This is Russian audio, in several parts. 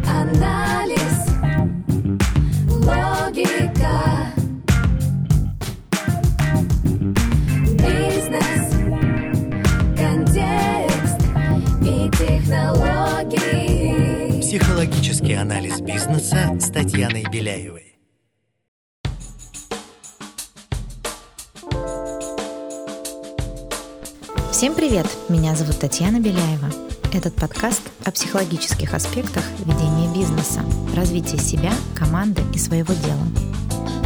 Психоанализ, логика, бизнес, контекст и технологии. Психологический анализ бизнеса с Татьяной Беляевой. Всем привет! Меня зовут Татьяна Беляева. Этот подкаст о психологических аспектах ведения бизнеса, развития себя, команды и своего дела.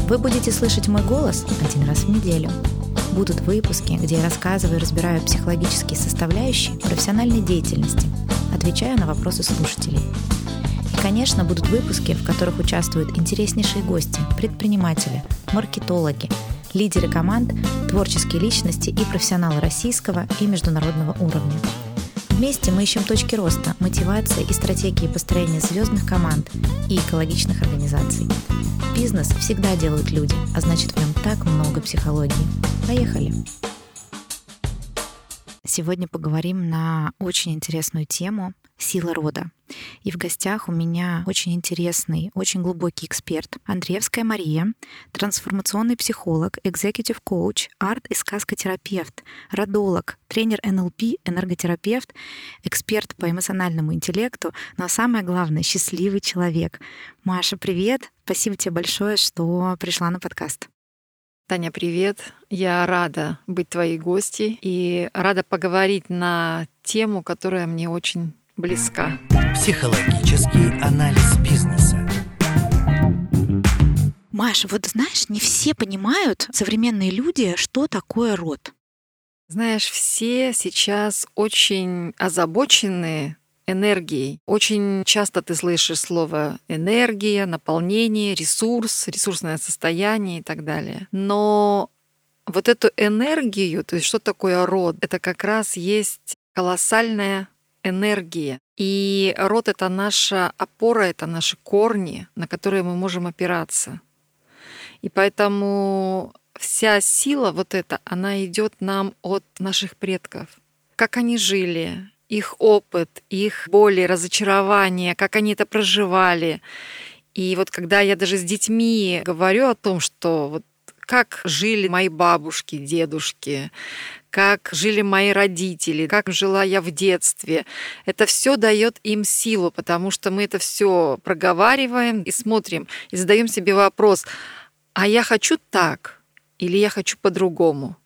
Вы будете слышать мой голос один раз в неделю. Будут выпуски, где я рассказываю и разбираю психологические составляющие профессиональной деятельности, отвечаю на вопросы слушателей. И, конечно, будут выпуски, в которых участвуют интереснейшие гости, предприниматели, маркетологи, лидеры команд, творческие личности и профессионалы российского и международного уровня. Вместе мы ищем точки роста, мотивации и стратегии построения звездных команд и экологичных организаций. Бизнес всегда делают люди, а значит в нем так много психологии. Поехали! Сегодня поговорим на очень интересную тему «Сила рода». И в гостях у меня очень интересный, очень глубокий эксперт Андреевская Мария, трансформационный психолог, экзекутив коуч, арт- и сказкотерапевт, родолог, тренер НЛП, энерготерапевт, эксперт по эмоциональному интеллекту, но самое главное — счастливый человек. Маша, привет! Спасибо тебе большое, что пришла на подкаст. Таня, привет. Я рада быть твоей гостьей и рада поговорить на тему, которая мне очень близка. Психологический анализ бизнеса. Маша, вот знаешь, не все понимают, современные люди, что такое род. Знаешь, все сейчас очень озабочены энергией. Очень часто ты слышишь слово энергия, наполнение, ресурс, ресурсное состояние и так далее. Но вот эту энергию, то есть что такое род, это как раз есть колоссальная энергия. И род — это наша опора, это наши корни, на которые мы можем опираться. И поэтому вся сила вот эта, она идет нам от наших предков. Как они жили, их опыт, их боли, разочарования, как они это проживали. И вот когда я даже с детьми говорю о том, что вот как жили мои бабушки, дедушки, как жили мои родители, как жила я в детстве. Это все дает им силу, потому что мы это все проговариваем и смотрим, и задаем себе вопрос, а я хочу так или я хочу по-другому?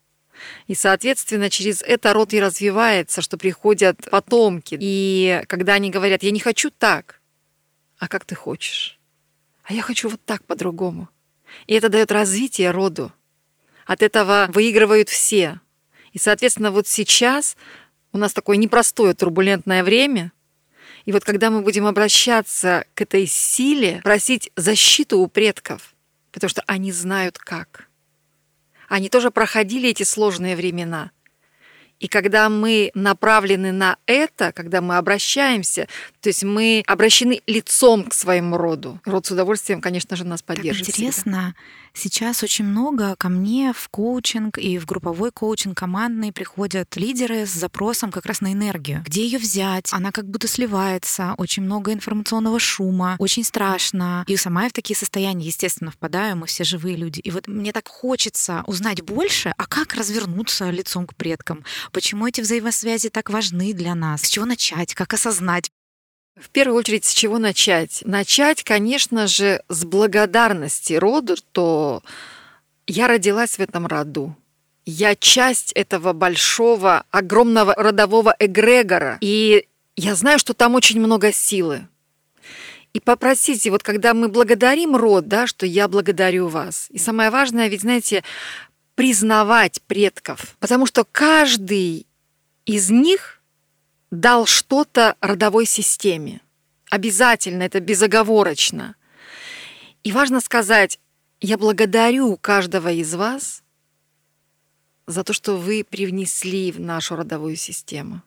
И, соответственно, через это род и развивается, что приходят потомки. И когда они говорят, я не хочу так, а как ты хочешь? А я хочу вот так по-другому. И это дает развитие роду. От этого выигрывают все. И, соответственно, вот сейчас у нас такое непростое турбулентное время. И вот когда мы будем обращаться к этой силе, просить защиту у предков, потому что они знают как. Они тоже проходили эти сложные времена. И когда мы направлены на это, когда мы обращаемся, то есть мы обращены лицом к своему роду. Род с удовольствием, конечно же, нас поддержит. Так интересно, сейчас очень много ко мне в коучинг и в групповой коучинг командный приходят лидеры с запросом как раз на энергию. Где ее взять? Она как будто сливается, очень много информационного шума, очень страшно. И сама я в такие состояния, естественно, впадаю, мы все живые люди. И вот мне так хочется узнать больше, а как развернуться лицом к предкам? Почему эти взаимосвязи так важны для нас? С чего начать? Как осознать? В первую очередь, с чего начать? Начать, конечно же, с благодарности роду, что я родилась в этом роду. Я часть этого большого, огромного родового эгрегора. И я знаю, что там очень много силы. И попросите, вот когда мы благодарим род, да, что я благодарю вас. И самое важное, ведь, знаете, признавать предков, потому что каждый из них дал что-то родовой системе. Обязательно, это безоговорочно. И важно сказать, я благодарю каждого из вас за то, что вы привнесли в нашу родовую систему.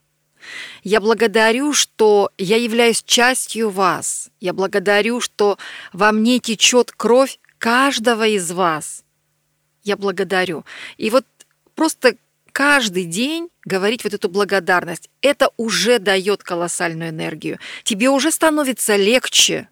Я благодарю, что я являюсь частью вас. Я благодарю, что во мне течет кровь каждого из вас – я благодарю. И вот просто каждый день говорить вот эту благодарность. Это уже дает колоссальную энергию. Тебе уже становится легче.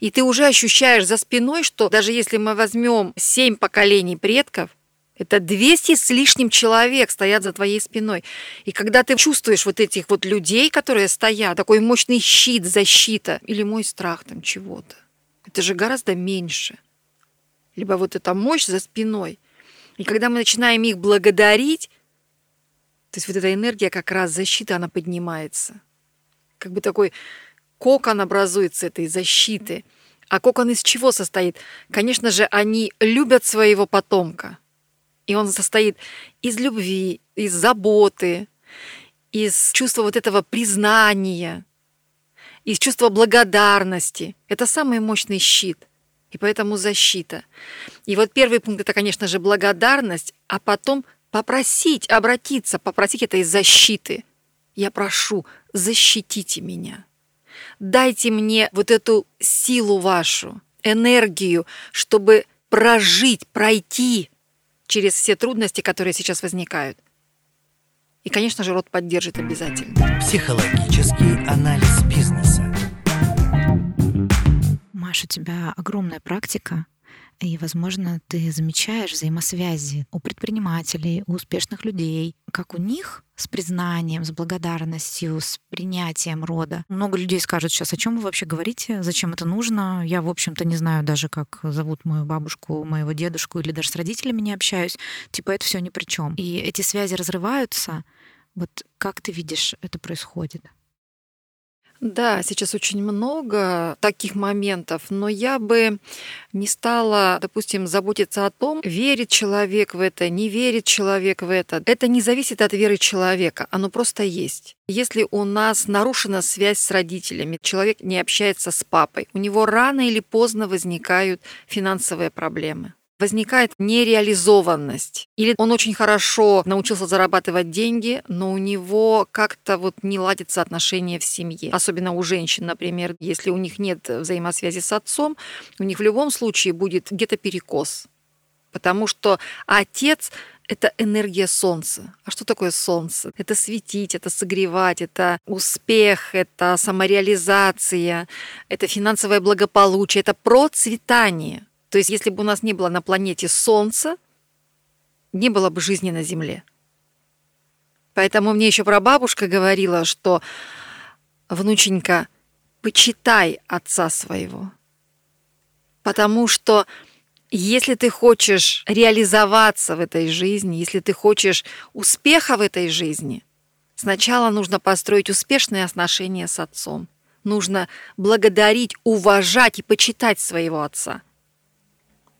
И ты уже ощущаешь за спиной, что даже если мы возьмем семь поколений предков, это 200 с лишним человек стоят за твоей спиной. И когда ты чувствуешь вот этих вот людей, которые стоят, такой мощный щит, защита, или мой страх там чего-то, это же гораздо меньше. Либо вот эта мощь за спиной. И когда мы начинаем их благодарить, то есть вот эта энергия как раз защита, она поднимается. Как бы такой кокон образуется этой защиты. А кокон из чего состоит? Конечно же, они любят своего потомка. И он состоит из любви, из заботы, из чувства вот этого признания, из чувства благодарности. Это самый мощный щит. И поэтому защита. И вот первый пункт это, конечно же, благодарность, а потом попросить, обратиться, попросить это из защиты. Я прошу, защитите меня. Дайте мне вот эту силу вашу, энергию, чтобы прожить, пройти через все трудности, которые сейчас возникают. И, конечно же, род поддержит обязательно. Психологический анализ бизнеса. Маш, у тебя огромная практика и, возможно, ты замечаешь взаимосвязи у предпринимателей, у успешных людей, как у них с признанием, с благодарностью, с принятием рода. Много людей скажут сейчас, о чем вы вообще говорите, зачем это нужно. Я, в общем-то, не знаю даже, как зовут мою бабушку, моего дедушку, или даже с родителями не общаюсь. Типа это все ни при чем. И эти связи разрываются. Вот как ты видишь, это происходит? Да, сейчас очень много таких моментов, но я бы не стала, допустим, заботиться о том, верит человек в это, не верит человек в это. Это не зависит от веры человека, оно просто есть. Если у нас нарушена связь с родителями, человек не общается с папой, у него рано или поздно возникают финансовые проблемы возникает нереализованность. Или он очень хорошо научился зарабатывать деньги, но у него как-то вот не ладятся отношения в семье. Особенно у женщин, например, если у них нет взаимосвязи с отцом, у них в любом случае будет где-то перекос. Потому что отец это энергия солнца. А что такое солнце? Это светить, это согревать, это успех, это самореализация, это финансовое благополучие, это процветание. То есть если бы у нас не было на планете Солнца, не было бы жизни на Земле. Поэтому мне еще прабабушка говорила, что внученька, почитай отца своего. Потому что если ты хочешь реализоваться в этой жизни, если ты хочешь успеха в этой жизни, сначала нужно построить успешные отношения с отцом. Нужно благодарить, уважать и почитать своего отца.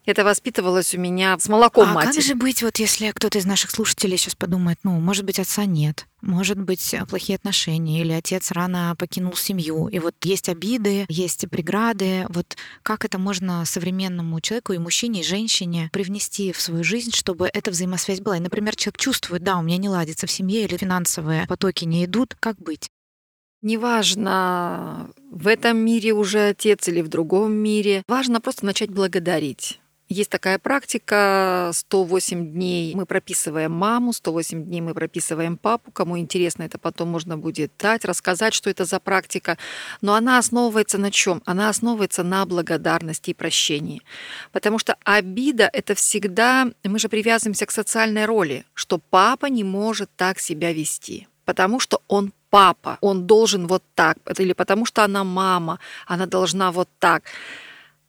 Это воспитывалось у меня с молоком а матери. как же быть, вот если кто-то из наших слушателей сейчас подумает, ну, может быть, отца нет, может быть, плохие отношения, или отец рано покинул семью, и вот есть обиды, есть преграды. Вот как это можно современному человеку, и мужчине, и женщине привнести в свою жизнь, чтобы эта взаимосвязь была? И, например, человек чувствует, да, у меня не ладится в семье, или финансовые потоки не идут, как быть? Неважно, в этом мире уже отец или в другом мире. Важно просто начать благодарить. Есть такая практика, 108 дней мы прописываем маму, 108 дней мы прописываем папу. Кому интересно, это потом можно будет дать, рассказать, что это за практика. Но она основывается на чем? Она основывается на благодарности и прощении. Потому что обида — это всегда... Мы же привязываемся к социальной роли, что папа не может так себя вести, потому что он папа, он должен вот так, или потому что она мама, она должна вот так.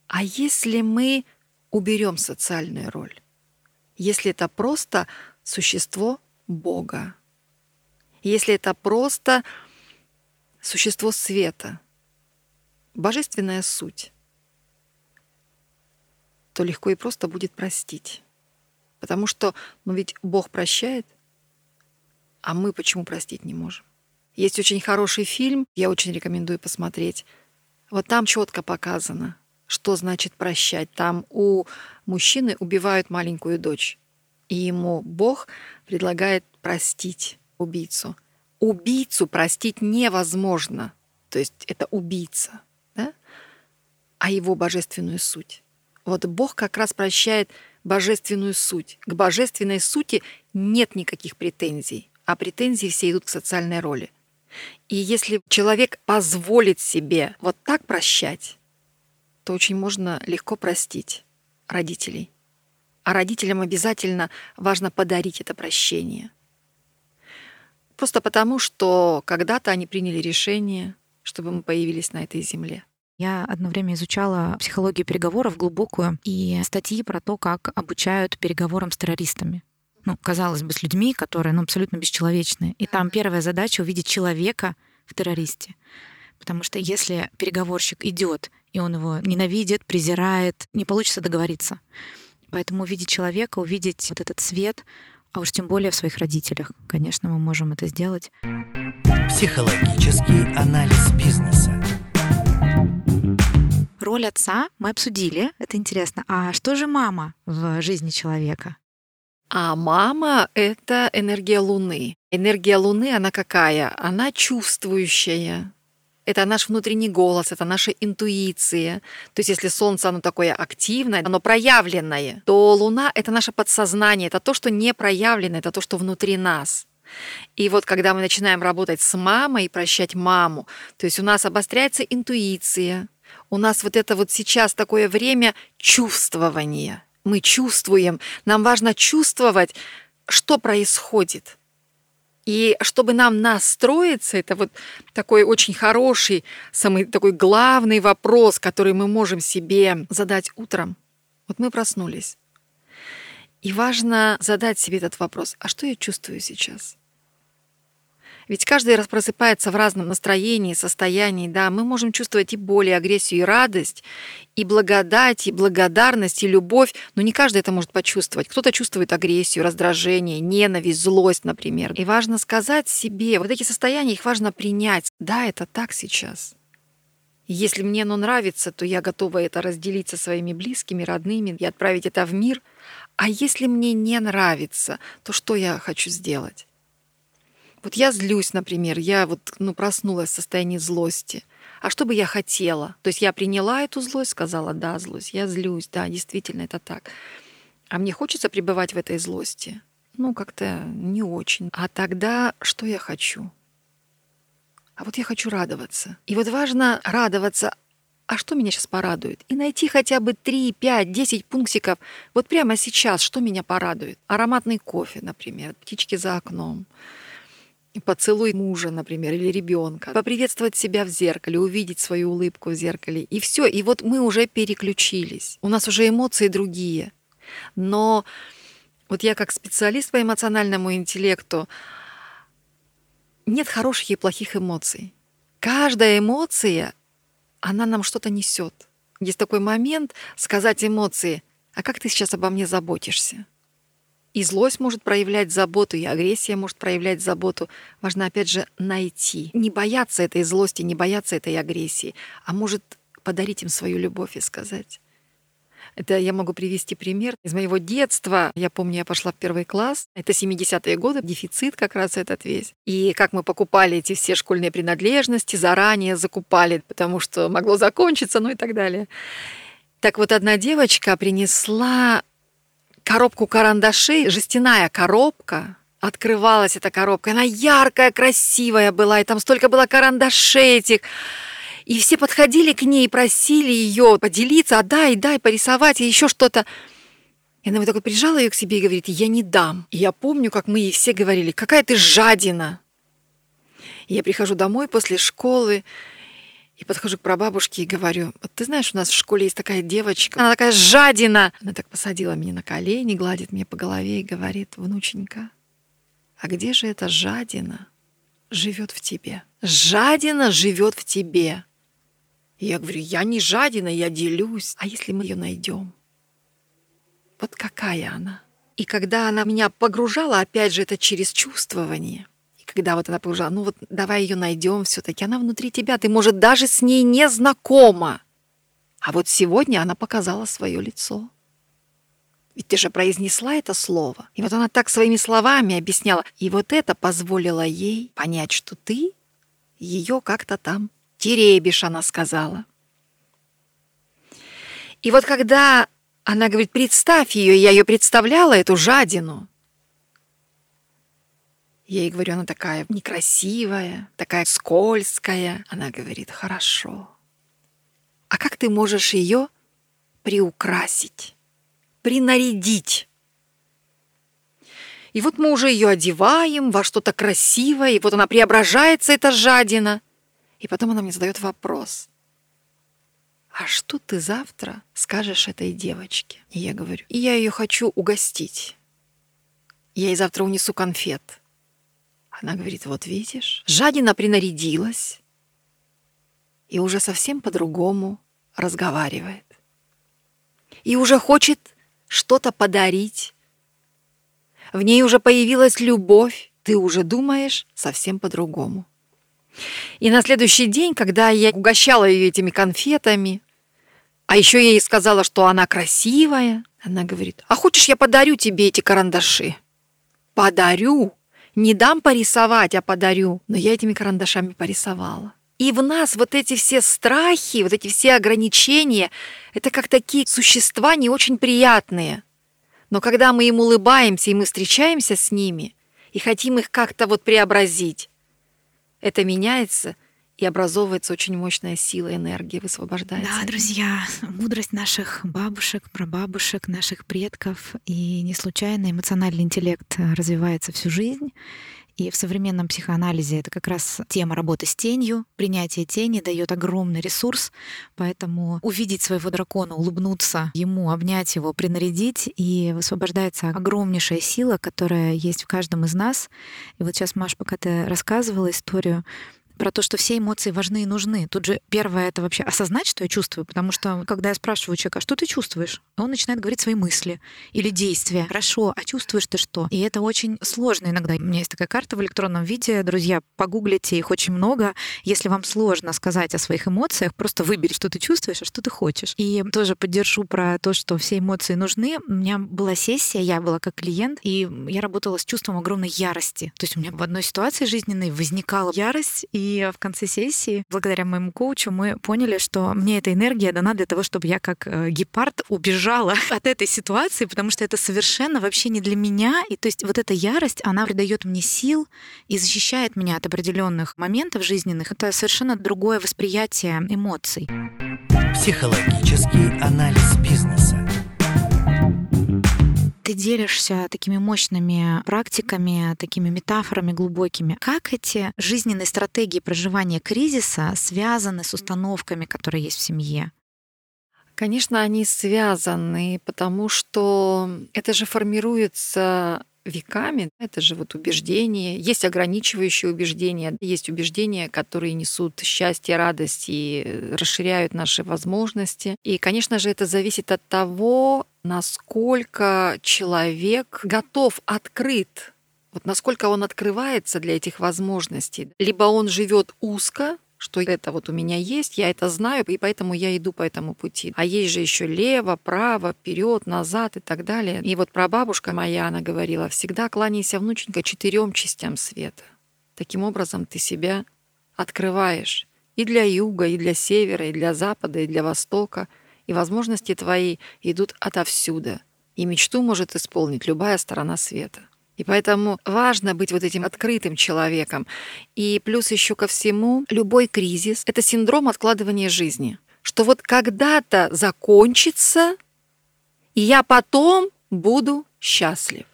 А если мы уберем социальную роль. Если это просто существо Бога, если это просто существо света, божественная суть, то легко и просто будет простить. Потому что, ну ведь Бог прощает, а мы почему простить не можем? Есть очень хороший фильм, я очень рекомендую посмотреть. Вот там четко показано, что значит прощать. Там у мужчины убивают маленькую дочь, и ему Бог предлагает простить убийцу. Убийцу простить невозможно, то есть это убийца, да? а его божественную суть. Вот Бог как раз прощает божественную суть. К божественной сути нет никаких претензий, а претензии все идут к социальной роли. И если человек позволит себе вот так прощать, то очень можно легко простить родителей. А родителям обязательно важно подарить это прощение. Просто потому, что когда-то они приняли решение, чтобы мы появились на этой земле. Я одно время изучала психологию переговоров глубокую и статьи про то, как обучают переговорам с террористами. Ну, казалось бы, с людьми, которые ну, абсолютно бесчеловечные. И там первая задача — увидеть человека в террористе. Потому что если переговорщик идет, и он его ненавидит, презирает, не получится договориться. Поэтому увидеть человека, увидеть вот этот свет, а уж тем более в своих родителях, конечно, мы можем это сделать. Психологический анализ бизнеса. Роль отца мы обсудили, это интересно. А что же мама в жизни человека? А мама — это энергия Луны. Энергия Луны, она какая? Она чувствующая. Это наш внутренний голос, это наша интуиция. То есть если Солнце, оно такое активное, оно проявленное, то Луна — это наше подсознание, это то, что не проявлено, это то, что внутри нас. И вот когда мы начинаем работать с мамой и прощать маму, то есть у нас обостряется интуиция, у нас вот это вот сейчас такое время чувствования. Мы чувствуем, нам важно чувствовать, что происходит. И чтобы нам настроиться, это вот такой очень хороший, самый такой главный вопрос, который мы можем себе задать утром. Вот мы проснулись. И важно задать себе этот вопрос, а что я чувствую сейчас? Ведь каждый раз просыпается в разном настроении, состоянии, да, мы можем чувствовать и боль, и агрессию, и радость, и благодать, и благодарность, и любовь, но не каждый это может почувствовать. Кто-то чувствует агрессию, раздражение, ненависть, злость, например. И важно сказать себе, вот эти состояния, их важно принять. Да, это так сейчас. Если мне оно нравится, то я готова это разделить со своими близкими, родными и отправить это в мир. А если мне не нравится, то что я хочу сделать? Вот я злюсь, например, я вот ну, проснулась в состоянии злости. А что бы я хотела? То есть я приняла эту злость, сказала, да, злость, я злюсь, да, действительно, это так. А мне хочется пребывать в этой злости? Ну, как-то не очень. А тогда что я хочу? А вот я хочу радоваться. И вот важно радоваться. А что меня сейчас порадует? И найти хотя бы 3, 5, 10 пунктиков. Вот прямо сейчас, что меня порадует? Ароматный кофе, например, птички за окном поцелуй мужа, например, или ребенка, поприветствовать себя в зеркале, увидеть свою улыбку в зеркале. И все. И вот мы уже переключились. У нас уже эмоции другие. Но вот я как специалист по эмоциональному интеллекту, нет хороших и плохих эмоций. Каждая эмоция, она нам что-то несет. Есть такой момент сказать эмоции, а как ты сейчас обо мне заботишься? И злость может проявлять заботу, и агрессия может проявлять заботу. Важно, опять же, найти. Не бояться этой злости, не бояться этой агрессии, а может подарить им свою любовь и сказать. Это я могу привести пример из моего детства. Я помню, я пошла в первый класс. Это 70-е годы, дефицит как раз этот весь. И как мы покупали эти все школьные принадлежности, заранее закупали, потому что могло закончиться, ну и так далее. Так вот, одна девочка принесла коробку карандашей, жестяная коробка, открывалась эта коробка, она яркая, красивая была, и там столько было карандашей этих. И все подходили к ней и просили ее поделиться, отдай, дай, порисовать, и еще что-то. И она вот так вот прижала ее к себе и говорит, я не дам. И я помню, как мы ей все говорили, какая ты жадина. И я прихожу домой после школы, и подхожу к прабабушке и говорю, вот ты знаешь, у нас в школе есть такая девочка, она такая жадина. Она так посадила меня на колени, гладит мне по голове и говорит, внученька, а где же эта жадина живет в тебе? Жадина живет в тебе. И я говорю, я не жадина, я делюсь. А если мы ее найдем? Вот какая она? И когда она меня погружала, опять же, это через чувствование – когда вот она погружала, ну вот давай ее найдем все-таки, она внутри тебя, ты, может, даже с ней не знакома. А вот сегодня она показала свое лицо. Ведь ты же произнесла это слово. И вот она так своими словами объясняла. И вот это позволило ей понять, что ты ее как-то там теребишь, она сказала. И вот когда Она говорит, представь ее, я ее представляла, эту жадину. Я ей говорю, она такая некрасивая, такая скользкая. Она говорит, хорошо. А как ты можешь ее приукрасить, принарядить? И вот мы уже ее одеваем во что-то красивое, и вот она преображается, эта жадина. И потом она мне задает вопрос. А что ты завтра скажешь этой девочке? И я говорю, и я ее хочу угостить. Я ей завтра унесу конфет. Она говорит, вот видишь, жадина принарядилась и уже совсем по-другому разговаривает. И уже хочет что-то подарить. В ней уже появилась любовь, ты уже думаешь совсем по-другому. И на следующий день, когда я угощала ее этими конфетами, а еще я ей сказала, что она красивая, она говорит, а хочешь я подарю тебе эти карандаши? Подарю. Не дам порисовать, а подарю. Но я этими карандашами порисовала. И в нас вот эти все страхи, вот эти все ограничения, это как такие существа не очень приятные. Но когда мы им улыбаемся, и мы встречаемся с ними, и хотим их как-то вот преобразить, это меняется – и образовывается очень мощная сила энергии, высвобождается. Да, друзья, мудрость наших бабушек, прабабушек, наших предков. И не случайно эмоциональный интеллект развивается всю жизнь. И в современном психоанализе это как раз тема работы с тенью. Принятие тени дает огромный ресурс, поэтому увидеть своего дракона, улыбнуться ему, обнять его, принарядить, и высвобождается огромнейшая сила, которая есть в каждом из нас. И вот сейчас, Маш, пока ты рассказывала историю, про то, что все эмоции важны и нужны. Тут же первое — это вообще осознать, что я чувствую, потому что когда я спрашиваю человека, а что ты чувствуешь? Он начинает говорить свои мысли или действия. Хорошо, а чувствуешь ты что? И это очень сложно иногда. У меня есть такая карта в электронном виде. Друзья, погуглите, их очень много. Если вам сложно сказать о своих эмоциях, просто выбери, что ты чувствуешь, а что ты хочешь. И тоже поддержу про то, что все эмоции нужны. У меня была сессия, я была как клиент, и я работала с чувством огромной ярости. То есть у меня в одной ситуации жизненной возникала ярость, и и в конце сессии, благодаря моему коучу, мы поняли, что мне эта энергия дана для того, чтобы я как э, гепард убежала от этой ситуации, потому что это совершенно вообще не для меня. И то есть вот эта ярость, она придает мне сил и защищает меня от определенных моментов жизненных. Это совершенно другое восприятие эмоций. Психологический анализ бизнеса ты делишься такими мощными практиками, такими метафорами глубокими. Как эти жизненные стратегии проживания кризиса связаны с установками, которые есть в семье? Конечно, они связаны, потому что это же формируется веками. Это же вот убеждения. Есть ограничивающие убеждения, есть убеждения, которые несут счастье, радость и расширяют наши возможности. И, конечно же, это зависит от того, насколько человек готов, открыт, вот насколько он открывается для этих возможностей. Либо он живет узко, что это вот у меня есть, я это знаю, и поэтому я иду по этому пути. А есть же еще лево, право, вперед, назад и так далее. И вот прабабушка моя, она говорила, всегда кланяйся, внученька, четырем частям света. Таким образом ты себя открываешь и для юга, и для севера, и для запада, и для востока. И возможности твои идут отовсюду. И мечту может исполнить любая сторона света. И поэтому важно быть вот этим открытым человеком. И плюс еще ко всему, любой кризис — это синдром откладывания жизни. Что вот когда-то закончится, и я потом буду счастлив.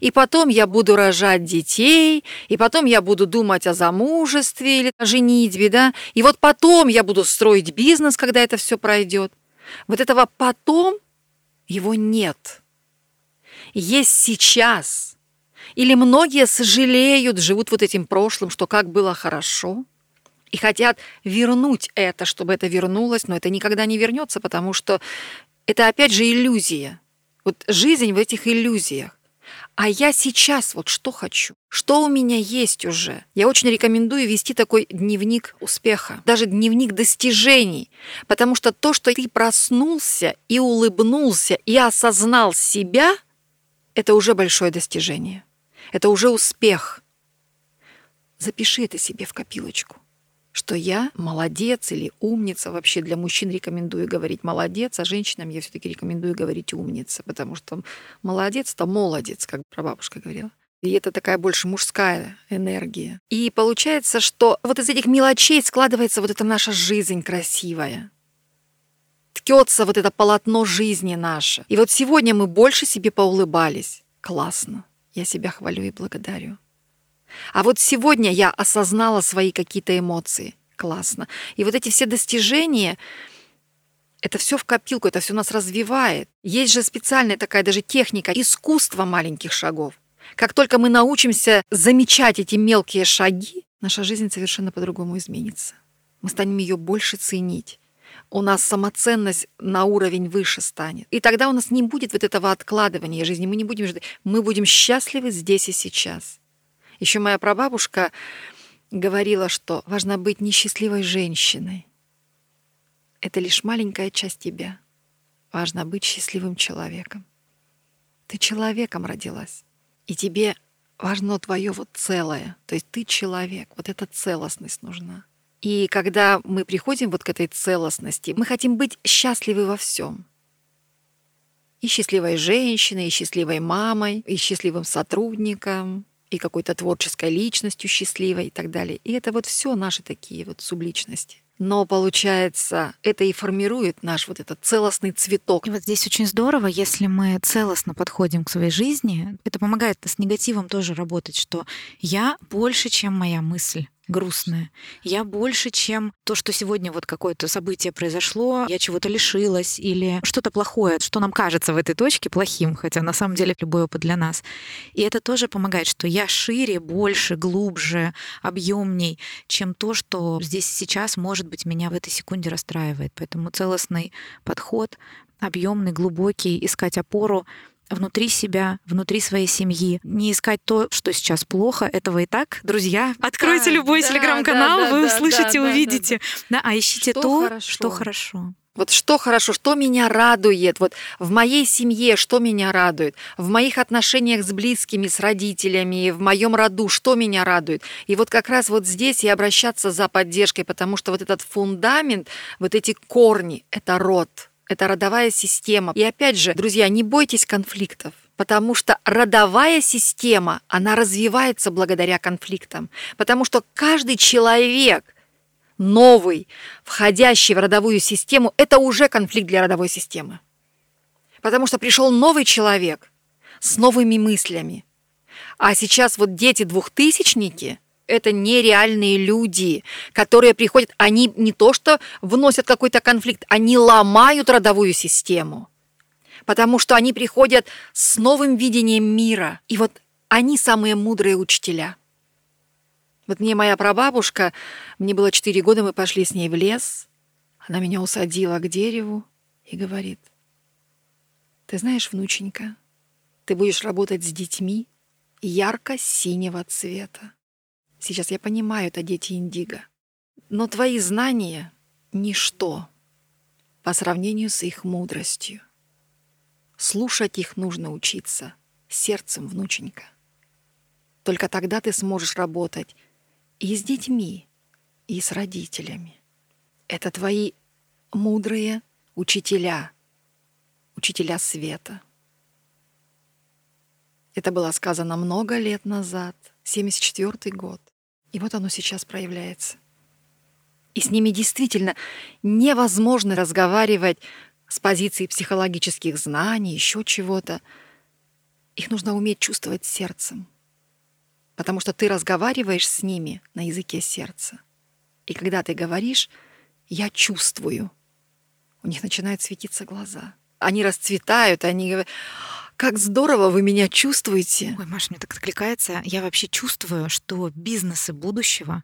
И потом я буду рожать детей, и потом я буду думать о замужестве или о женитьбе, да, и вот потом я буду строить бизнес, когда это все пройдет. Вот этого потом его нет. Есть сейчас – или многие сожалеют, живут вот этим прошлым, что как было хорошо, и хотят вернуть это, чтобы это вернулось, но это никогда не вернется, потому что это опять же иллюзия. Вот жизнь в этих иллюзиях. А я сейчас вот что хочу? Что у меня есть уже? Я очень рекомендую вести такой дневник успеха, даже дневник достижений, потому что то, что ты проснулся и улыбнулся и осознал себя, это уже большое достижение. Это уже успех. Запиши это себе в копилочку. что я молодец или умница. Вообще для мужчин рекомендую говорить молодец, а женщинам я все-таки рекомендую говорить умница, потому что молодец это молодец, как прабабушка говорила. И это такая больше мужская энергия. И получается, что вот из этих мелочей складывается вот эта наша жизнь красивая. Ткется вот это полотно жизни наше. И вот сегодня мы больше себе поулыбались. Классно. Я себя хвалю и благодарю. А вот сегодня я осознала свои какие-то эмоции. Классно. И вот эти все достижения, это все в копилку, это все нас развивает. Есть же специальная такая даже техника искусства маленьких шагов. Как только мы научимся замечать эти мелкие шаги, наша жизнь совершенно по-другому изменится. Мы станем ее больше ценить. У нас самоценность на уровень выше станет. И тогда у нас не будет вот этого откладывания жизни. Мы не будем ждать. Мы будем счастливы здесь и сейчас. Еще моя прабабушка говорила, что важно быть несчастливой женщиной. Это лишь маленькая часть тебя. Важно быть счастливым человеком. Ты человеком родилась. И тебе важно твое вот целое. То есть ты человек. Вот эта целостность нужна. И когда мы приходим вот к этой целостности, мы хотим быть счастливы во всем. И счастливой женщиной, и счастливой мамой, и счастливым сотрудником, и какой-то творческой личностью счастливой и так далее. И это вот все наши такие вот субличности. Но получается, это и формирует наш вот этот целостный цветок. И вот здесь очень здорово, если мы целостно подходим к своей жизни, это помогает с негативом тоже работать, что я больше, чем моя мысль грустное. Я больше, чем то, что сегодня вот какое-то событие произошло, я чего-то лишилась или что-то плохое, что нам кажется в этой точке плохим, хотя на самом деле любой опыт для нас. И это тоже помогает, что я шире, больше, глубже, объемней, чем то, что здесь сейчас, может быть, меня в этой секунде расстраивает. Поэтому целостный подход, объемный, глубокий, искать опору внутри себя, внутри своей семьи. Не искать то, что сейчас плохо, этого и так. Друзья, откройте да, любой да, телеграм-канал, да, вы да, услышите, да, увидите. Да, да, а ищите что то, хорошо. что хорошо. Вот что хорошо, что меня радует, вот в моей семье, что меня радует, в моих отношениях с близкими, с родителями, в моем роду, что меня радует. И вот как раз вот здесь и обращаться за поддержкой, потому что вот этот фундамент, вот эти корни, это род, это родовая система. И опять же, друзья, не бойтесь конфликтов потому что родовая система, она развивается благодаря конфликтам, потому что каждый человек новый, входящий в родовую систему, это уже конфликт для родовой системы. Потому что пришел новый человек с новыми мыслями. А сейчас вот дети-двухтысячники – это нереальные люди, которые приходят, они не то что вносят какой-то конфликт, они ломают родовую систему, потому что они приходят с новым видением мира. И вот они самые мудрые учителя. Вот мне моя прабабушка, мне было 4 года, мы пошли с ней в лес, она меня усадила к дереву и говорит, ты знаешь, внученька, ты будешь работать с детьми ярко-синего цвета. Сейчас я понимаю, это дети Индиго. Но твои знания — ничто по сравнению с их мудростью. Слушать их нужно учиться сердцем, внученька. Только тогда ты сможешь работать и с детьми, и с родителями. Это твои мудрые учителя, учителя света. Это было сказано много лет назад, 74 год. И вот оно сейчас проявляется. И с ними действительно невозможно разговаривать с позиции психологических знаний, еще чего-то. Их нужно уметь чувствовать сердцем. Потому что ты разговариваешь с ними на языке сердца. И когда ты говоришь «я чувствую», у них начинают светиться глаза. Они расцветают, они говорят как здорово вы меня чувствуете. Ой, Маша, мне так откликается. Я вообще чувствую, что бизнесы будущего,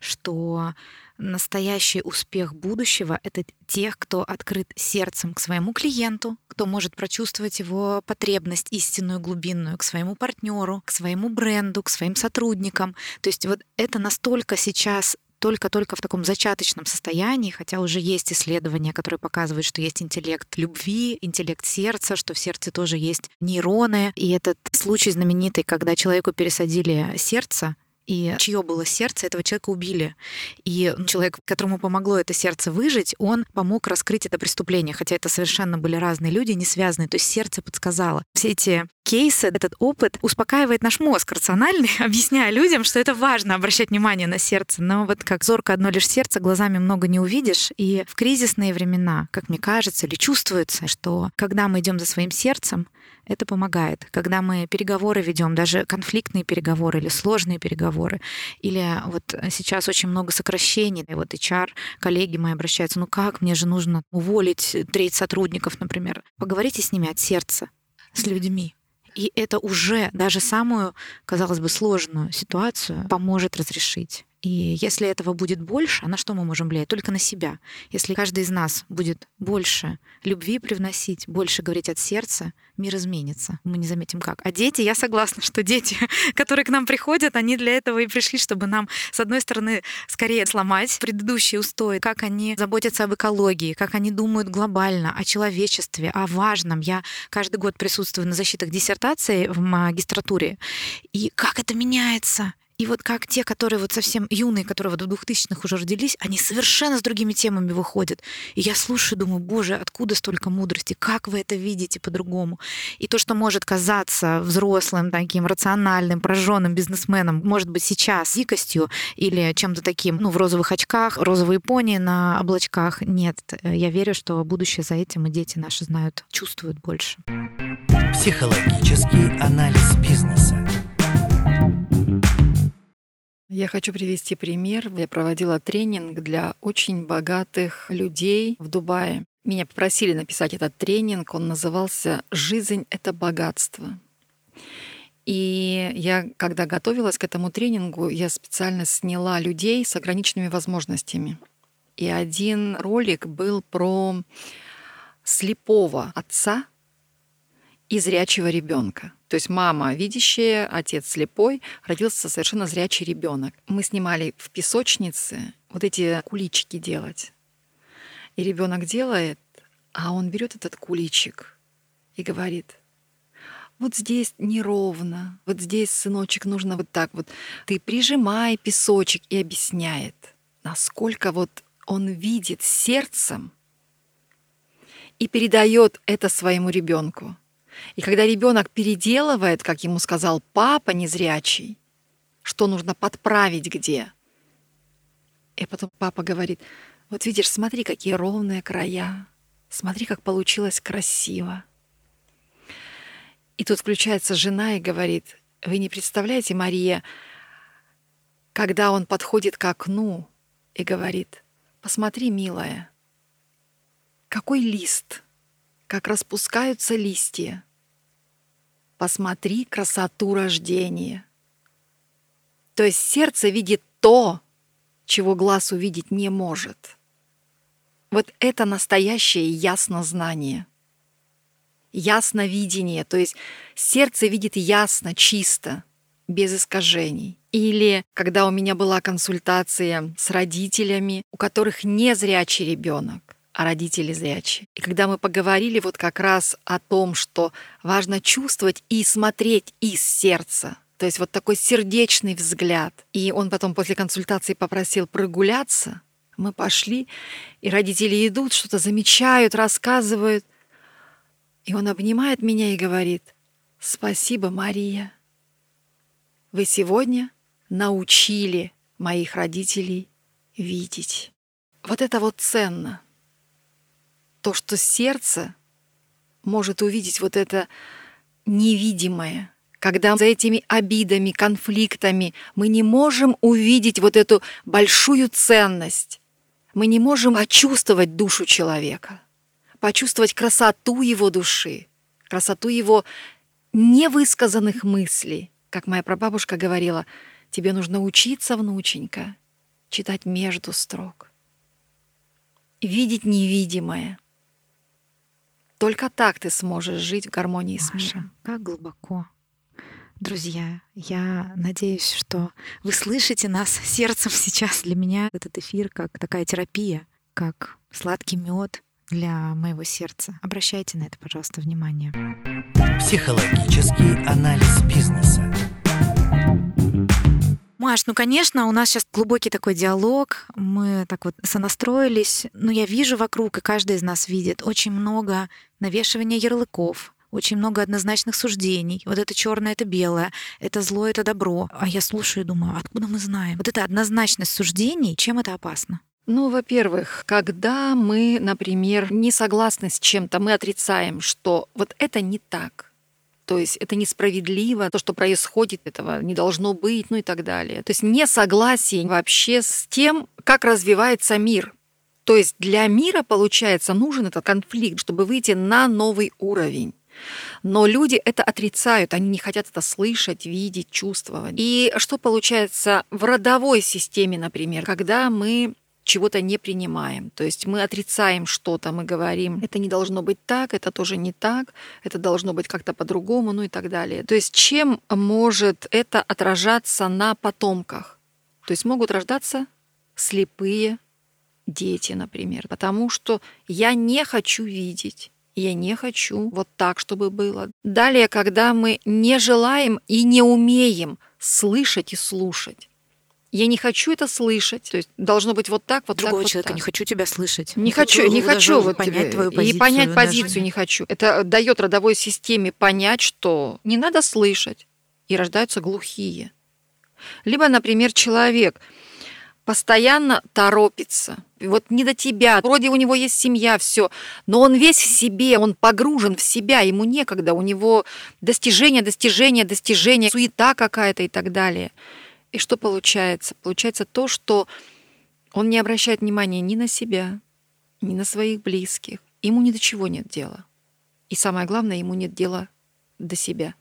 что настоящий успех будущего — это тех, кто открыт сердцем к своему клиенту, кто может прочувствовать его потребность истинную, глубинную, к своему партнеру, к своему бренду, к своим сотрудникам. То есть вот это настолько сейчас только-только в таком зачаточном состоянии, хотя уже есть исследования, которые показывают, что есть интеллект любви, интеллект сердца, что в сердце тоже есть нейроны. И этот случай знаменитый, когда человеку пересадили сердце, и чье было сердце, этого человека убили. И человек, которому помогло это сердце выжить, он помог раскрыть это преступление, хотя это совершенно были разные люди, не связанные. То есть сердце подсказало. Все эти кейсы, этот опыт успокаивает наш мозг рациональный, объясняя людям, что это важно обращать внимание на сердце. Но вот как зорко одно лишь сердце, глазами много не увидишь. И в кризисные времена, как мне кажется, или чувствуется, что когда мы идем за своим сердцем, это помогает. Когда мы переговоры ведем, даже конфликтные переговоры или сложные переговоры, или вот сейчас очень много сокращений, и вот HR, коллеги мои обращаются, ну как, мне же нужно уволить треть сотрудников, например. Поговорите с ними от сердца, с людьми. И это уже даже самую, казалось бы, сложную ситуацию поможет разрешить. И если этого будет больше, а на что мы можем влиять? Только на себя. Если каждый из нас будет больше любви привносить, больше говорить от сердца, мир изменится. Мы не заметим как. А дети, я согласна, что дети, которые к нам приходят, они для этого и пришли, чтобы нам, с одной стороны, скорее сломать предыдущие устои, как они заботятся об экологии, как они думают глобально о человечестве, о важном. Я каждый год присутствую на защитах диссертации в магистратуре. И как это меняется? И вот как те, которые вот совсем юные, которые вот в 2000-х уже родились, они совершенно с другими темами выходят. И я слушаю, думаю, боже, откуда столько мудрости? Как вы это видите по-другому? И то, что может казаться взрослым, таким рациональным, прожженным бизнесменом, может быть сейчас дикостью или чем-то таким, ну, в розовых очках, розовые пони на облачках. Нет, я верю, что будущее за этим, и дети наши знают, чувствуют больше. Психологический анализ бизнеса. Хочу привести пример. Я проводила тренинг для очень богатых людей в Дубае. Меня попросили написать этот тренинг. Он назывался «Жизнь — это богатство». И я, когда готовилась к этому тренингу, я специально сняла людей с ограниченными возможностями. И один ролик был про слепого отца и зрячего ребенка. То есть мама видящая, отец слепой, родился совершенно зрячий ребенок. Мы снимали в песочнице вот эти куличики делать. И ребенок делает, а он берет этот куличик и говорит, вот здесь неровно, вот здесь, сыночек, нужно вот так вот. Ты прижимай песочек и объясняет, насколько вот он видит сердцем и передает это своему ребенку. И когда ребенок переделывает, как ему сказал папа незрячий, что нужно подправить где. И потом папа говорит, вот видишь, смотри, какие ровные края, смотри, как получилось красиво. И тут включается жена и говорит, вы не представляете, Мария, когда он подходит к окну и говорит, посмотри, милая, какой лист, как распускаются листья, Посмотри красоту рождения. То есть сердце видит то, чего глаз увидеть не может. Вот это настоящее яснознание. Ясновидение, то есть сердце видит ясно, чисто, без искажений. Или когда у меня была консультация с родителями, у которых не зрячий ребенок, а родители зрячие. И когда мы поговорили вот как раз о том, что важно чувствовать и смотреть из сердца, то есть вот такой сердечный взгляд. И он потом после консультации попросил прогуляться. Мы пошли, и родители идут, что-то замечают, рассказывают. И он обнимает меня и говорит, «Спасибо, Мария. Вы сегодня научили моих родителей видеть». Вот это вот ценно — то, что сердце может увидеть вот это невидимое, когда за этими обидами, конфликтами мы не можем увидеть вот эту большую ценность, мы не можем почувствовать душу человека, почувствовать красоту его души, красоту его невысказанных мыслей. Как моя прабабушка говорила, тебе нужно учиться, внученька, читать между строк, видеть невидимое — только так ты сможешь жить в гармонии Маша, с миром. Как глубоко. Друзья, я надеюсь, что вы слышите нас сердцем сейчас. Для меня этот эфир как такая терапия, как сладкий мед для моего сердца. Обращайте на это, пожалуйста, внимание. Психологический анализ бизнеса. Маш, ну, конечно, у нас сейчас глубокий такой диалог, мы так вот сонастроились, но я вижу вокруг, и каждый из нас видит очень много навешивания ярлыков, очень много однозначных суждений. Вот это черное, это белое, это зло, это добро. А я слушаю и думаю, откуда мы знаем? Вот эта однозначность суждений, чем это опасно? Ну, во-первых, когда мы, например, не согласны с чем-то, мы отрицаем, что вот это не так. То есть это несправедливо, то, что происходит, этого не должно быть, ну и так далее. То есть несогласие вообще с тем, как развивается мир. То есть для мира, получается, нужен этот конфликт, чтобы выйти на новый уровень. Но люди это отрицают, они не хотят это слышать, видеть, чувствовать. И что получается в родовой системе, например, когда мы чего-то не принимаем. То есть мы отрицаем что-то, мы говорим, это не должно быть так, это тоже не так, это должно быть как-то по-другому, ну и так далее. То есть чем может это отражаться на потомках? То есть могут рождаться слепые дети, например, потому что я не хочу видеть. Я не хочу вот так, чтобы было. Далее, когда мы не желаем и не умеем слышать и слушать. Я не хочу это слышать. То есть должно быть вот так, вот Другого так, вот человека так. не хочу тебя слышать. Не хочу, не хочу вот понять твою и позицию. понять даже позицию не хочу. Это дает родовой системе понять, что не надо слышать, и рождаются глухие. Либо, например, человек постоянно торопится. Вот не до тебя. Вроде у него есть семья, все, но он весь в себе, он погружен в себя, ему некогда, у него достижения, достижения, достижения, суета какая-то и так далее. И что получается? Получается то, что он не обращает внимания ни на себя, ни на своих близких. Ему ни до чего нет дела. И самое главное, ему нет дела до себя.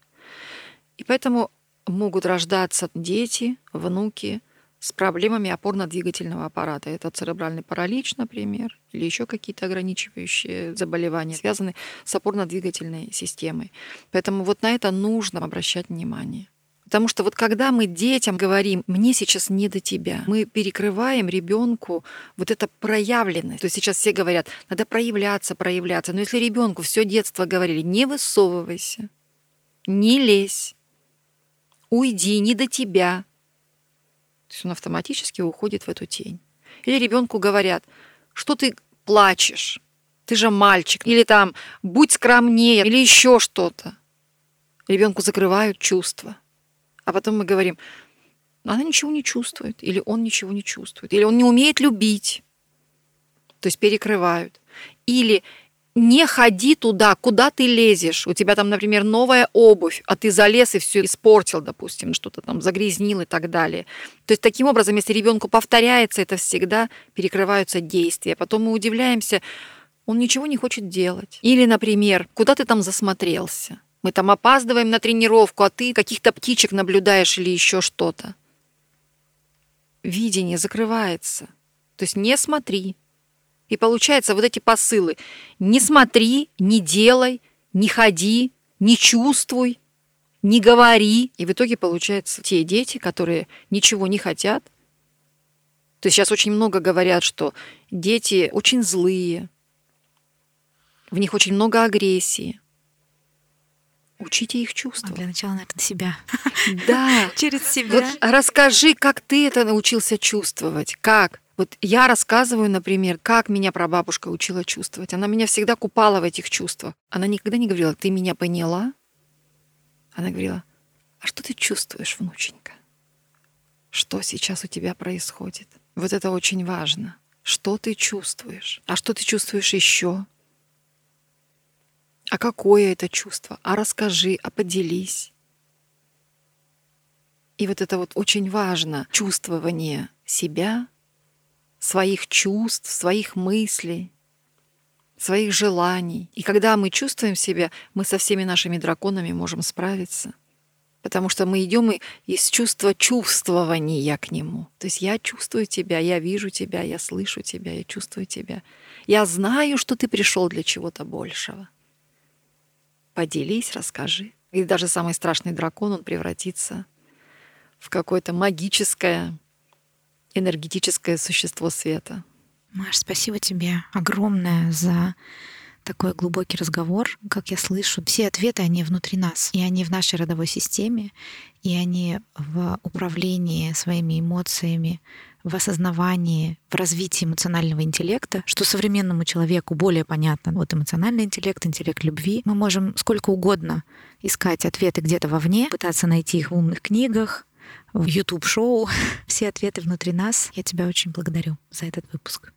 И поэтому могут рождаться дети, внуки с проблемами опорно-двигательного аппарата. Это церебральный паралич, например, или еще какие-то ограничивающие заболевания, связанные с опорно-двигательной системой. Поэтому вот на это нужно обращать внимание. Потому что вот когда мы детям говорим, мне сейчас не до тебя, мы перекрываем ребенку вот это проявленность. То есть сейчас все говорят, надо проявляться, проявляться. Но если ребенку все детство говорили, не высовывайся, не лезь, уйди, не до тебя, есть он автоматически уходит в эту тень. Или ребенку говорят, что ты плачешь, ты же мальчик, или там будь скромнее, или еще что-то. Ребенку закрывают чувства. А потом мы говорим, она ничего не чувствует, или он ничего не чувствует, или он не умеет любить. То есть перекрывают. Или не ходи туда, куда ты лезешь. У тебя там, например, новая обувь, а ты залез и все испортил, допустим, что-то там загрязнил и так далее. То есть таким образом, если ребенку повторяется это всегда, перекрываются действия. Потом мы удивляемся, он ничего не хочет делать. Или, например, куда ты там засмотрелся? Мы там опаздываем на тренировку, а ты каких-то птичек наблюдаешь или еще что-то. Видение закрывается. То есть не смотри. И получается вот эти посылы. Не смотри, не делай, не ходи, не чувствуй, не говори. И в итоге получается те дети, которые ничего не хотят. То есть сейчас очень много говорят, что дети очень злые, в них очень много агрессии. Учите их А чувствовать. Для начала, наверное, себя. Да. Через Вот себя. расскажи, как ты это научился чувствовать. Как? Вот я рассказываю, например, как меня прабабушка учила чувствовать. Она меня всегда купала в этих чувствах. Она никогда не говорила, ты меня поняла? Она говорила, а что ты чувствуешь, внученька? Что сейчас у тебя происходит? Вот это очень важно. Что ты чувствуешь? А что ты чувствуешь еще? А какое это чувство? А расскажи, а поделись. И вот это вот очень важно. Чувствование себя, своих чувств, своих мыслей, своих желаний. И когда мы чувствуем себя, мы со всеми нашими драконами можем справиться. Потому что мы идем из чувства чувствования к нему. То есть я чувствую тебя, я вижу тебя, я слышу тебя, я чувствую тебя. Я знаю, что ты пришел для чего-то большего. Поделись, расскажи. И даже самый страшный дракон, он превратится в какое-то магическое, энергетическое существо света. Маш, спасибо тебе огромное за такой глубокий разговор, как я слышу. Все ответы, они внутри нас, и они в нашей родовой системе, и они в управлении своими эмоциями, в осознавании, в развитии эмоционального интеллекта, что современному человеку более понятно. Вот эмоциональный интеллект, интеллект любви. Мы можем сколько угодно искать ответы где-то вовне, пытаться найти их в умных книгах, в YouTube-шоу. Все ответы внутри нас. Я тебя очень благодарю за этот выпуск.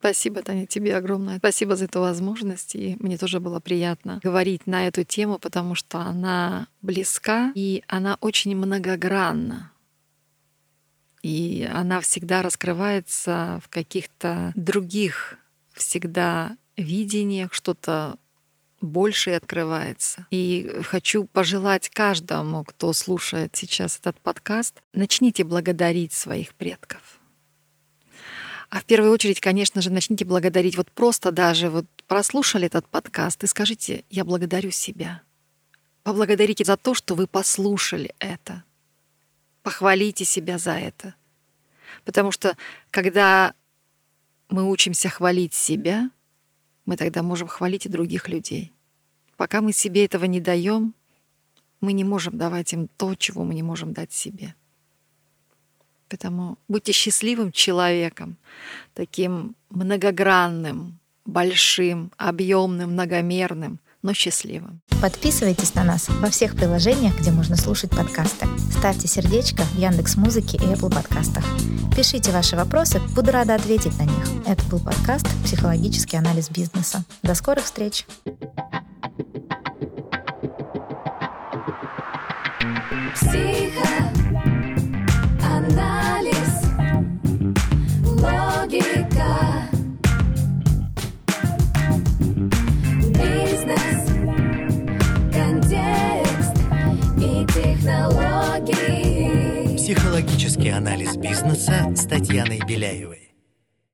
Спасибо, Таня, тебе огромное. Спасибо за эту возможность. И мне тоже было приятно говорить на эту тему, потому что она близка и она очень многогранна. И она всегда раскрывается в каких-то других всегда видениях, что-то большее открывается. И хочу пожелать каждому, кто слушает сейчас этот подкаст, начните благодарить своих предков а в первую очередь, конечно же, начните благодарить. Вот просто даже вот прослушали этот подкаст и скажите, я благодарю себя. Поблагодарите за то, что вы послушали это. Похвалите себя за это. Потому что когда мы учимся хвалить себя, мы тогда можем хвалить и других людей. Пока мы себе этого не даем, мы не можем давать им то, чего мы не можем дать себе. Поэтому будьте счастливым человеком, таким многогранным, большим, объемным, многомерным, но счастливым. Подписывайтесь на нас во всех приложениях, где можно слушать подкасты. Ставьте сердечко в Яндекс Музыке и Apple подкастах. Пишите ваши вопросы, буду рада ответить на них. Это был подкаст «Психологический анализ бизнеса». До скорых встреч! Психо Анализ, логика, бизнес, контекст и технологии. Психологический анализ бизнеса с Татьяной Беляевой.